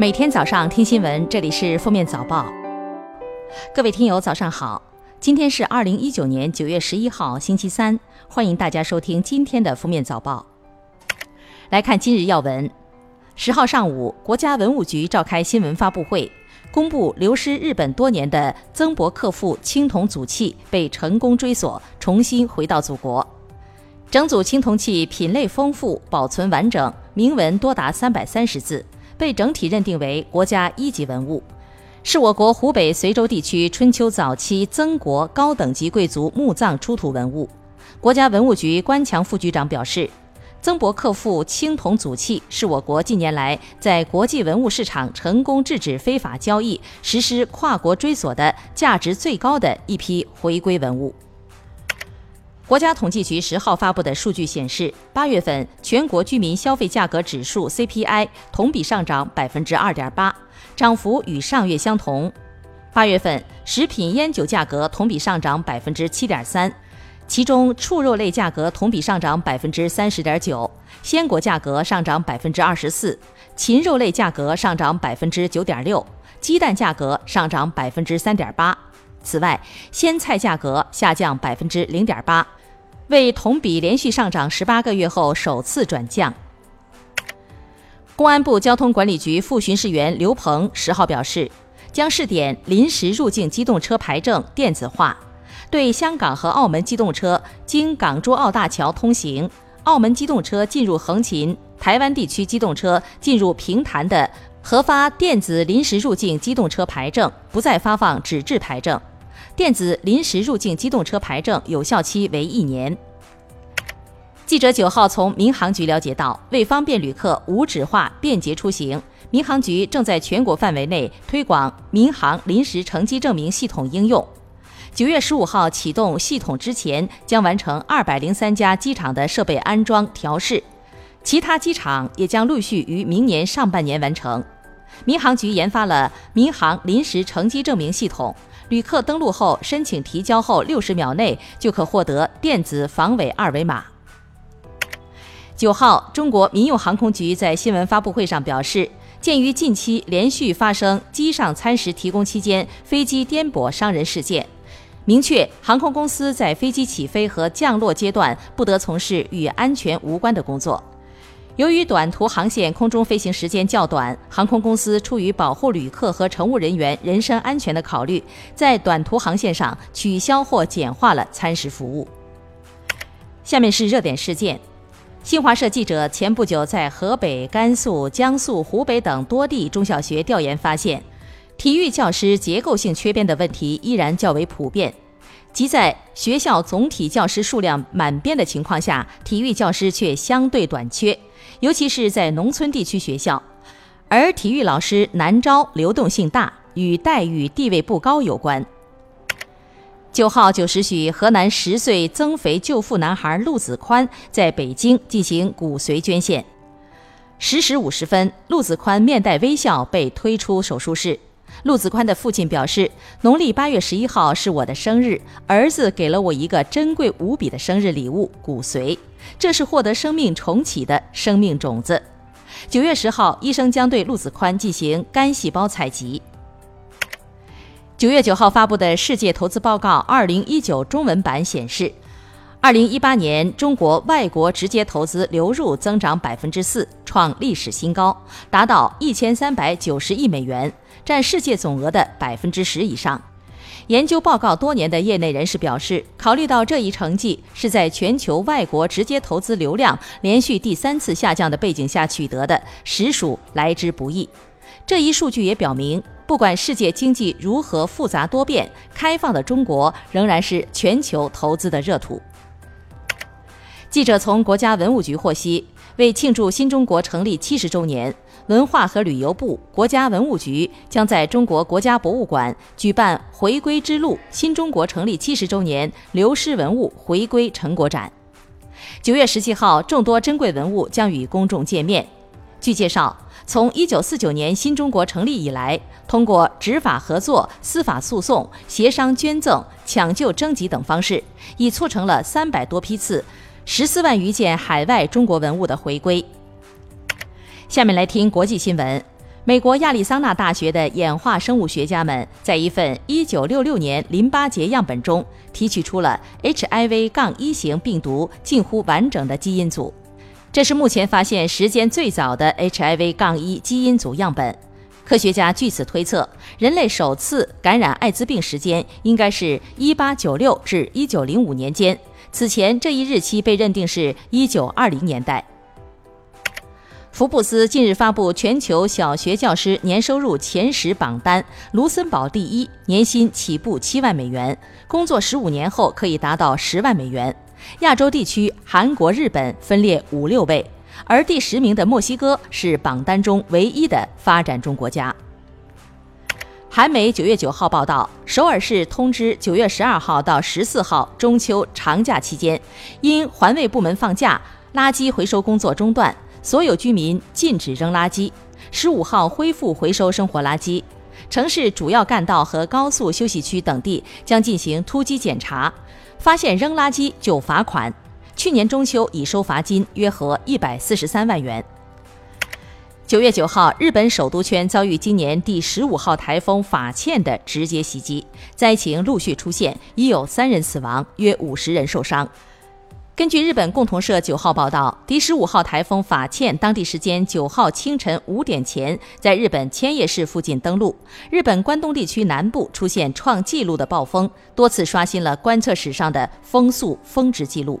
每天早上听新闻，这里是封面早报。各位听友，早上好！今天是二零一九年九月十一号，星期三，欢迎大家收听今天的封面早报。来看今日要闻。十号上午，国家文物局召开新闻发布会，公布流失日本多年的曾伯克父青铜组器被成功追索，重新回到祖国。整组青铜器品类丰富，保存完整，铭文多达三百三十字。被整体认定为国家一级文物，是我国湖北随州地区春秋早期曾国高等级贵族墓葬出土文物。国家文物局关强副局长表示，曾伯克父青铜组器是我国近年来在国际文物市场成功制止非法交易、实施跨国追索的价值最高的一批回归文物。国家统计局十号发布的数据显示，八月份全国居民消费价格指数 CPI 同比上涨百分之二点八，涨幅与上月相同。八月份食品烟酒价格同比上涨百分之七点三，其中畜肉类价格同比上涨百分之三十点九，鲜果价格上涨百分之二十四，禽肉类价格上涨百分之九点六，鸡蛋价格上涨百分之三点八。此外，鲜菜价格下降百分之零点八。为同比连续上涨十八个月后首次转降。公安部交通管理局副巡视员刘鹏十号表示，将试点临时入境机动车牌证电子化，对香港和澳门机动车经港珠澳大桥通行、澳门机动车进入横琴、台湾地区机动车进入平潭的核发电子临时入境机动车牌证，不再发放纸质牌证。电子临时入境机动车牌证有效期为一年。记者九号从民航局了解到，为方便旅客无纸化便捷出行，民航局正在全国范围内推广民航临时乘机证明系统应用。九月十五号启动系统之前，将完成二百零三家机场的设备安装调试，其他机场也将陆续于明年上半年完成。民航局研发了民航临时乘机证明系统。旅客登录后，申请提交后六十秒内就可获得电子防伪二维码。九号，中国民用航空局在新闻发布会上表示，鉴于近期连续发生机上餐食提供期间飞机颠簸伤人事件，明确航空公司在飞机起飞和降落阶段不得从事与安全无关的工作。由于短途航线空中飞行时间较短，航空公司出于保护旅客和乘务人员人身安全的考虑，在短途航线上取消或简化了餐食服务。下面是热点事件：新华社记者前不久在河北、甘肃、江苏、湖北等多地中小学调研发现，体育教师结构性缺编的问题依然较为普遍。即在学校总体教师数量满编的情况下，体育教师却相对短缺。尤其是在农村地区学校，而体育老师难招、流动性大，与待遇地位不高有关。九号九时许，河南十岁增肥救父男孩陆子宽在北京进行骨髓捐献。十时五十分，陆子宽面带微笑被推出手术室。陆子宽的父亲表示：“农历八月十一号是我的生日，儿子给了我一个珍贵无比的生日礼物——骨髓。”这是获得生命重启的生命种子。九月十号，医生将对陆子宽进行肝细胞采集。九月九号发布的《世界投资报告（二零一九）》中文版显示，二零一八年中国外国直接投资流入增长百分之四，创历史新高，达到一千三百九十亿美元，占世界总额的百分之十以上。研究报告多年的业内人士表示，考虑到这一成绩是在全球外国直接投资流量连续第三次下降的背景下取得的，实属来之不易。这一数据也表明，不管世界经济如何复杂多变，开放的中国仍然是全球投资的热土。记者从国家文物局获悉，为庆祝新中国成立七十周年。文化和旅游部、国家文物局将在中国国家博物馆举办“回归之路：新中国成立七十周年流失文物回归成果展”。九月十七号，众多珍贵文物将与公众见面。据介绍，从一九四九年新中国成立以来，通过执法合作、司法诉讼、协商捐赠、抢救征集等方式，已促成了三百多批次、十四万余件海外中国文物的回归。下面来听国际新闻。美国亚利桑那大学的演化生物学家们在一份1966年淋巴结样本中提取出了 HIV 杠1型病毒近乎完整的基因组，这是目前发现时间最早的 HIV 杠1基因组样本。科学家据此推测，人类首次感染艾滋病时间应该是1896至1905年间，此前这一日期被认定是1920年代。福布斯近日发布全球小学教师年收入前十榜单，卢森堡第一，年薪起步七万美元，工作十五年后可以达到十万美元。亚洲地区，韩国、日本分列五六位。而第十名的墨西哥是榜单中唯一的发展中国家。韩媒九月九号报道，首尔市通知九月十二号到十四号中秋长假期间，因环卫部门放假，垃圾回收工作中断，所有居民禁止扔垃圾。十五号恢复回收生活垃圾，城市主要干道和高速休息区等地将进行突击检查，发现扔垃圾就罚款。去年中秋已收罚金约合一百四十三万元。九月九号，日本首都圈遭遇今年第十五号台风法茜的直接袭击，灾情陆续出现，已有三人死亡，约五十人受伤。根据日本共同社九号报道，第十五号台风法茜当地时间九号清晨五点前在日本千叶市附近登陆，日本关东地区南部出现创纪录的暴风，多次刷新了观测史上的风速峰值纪录。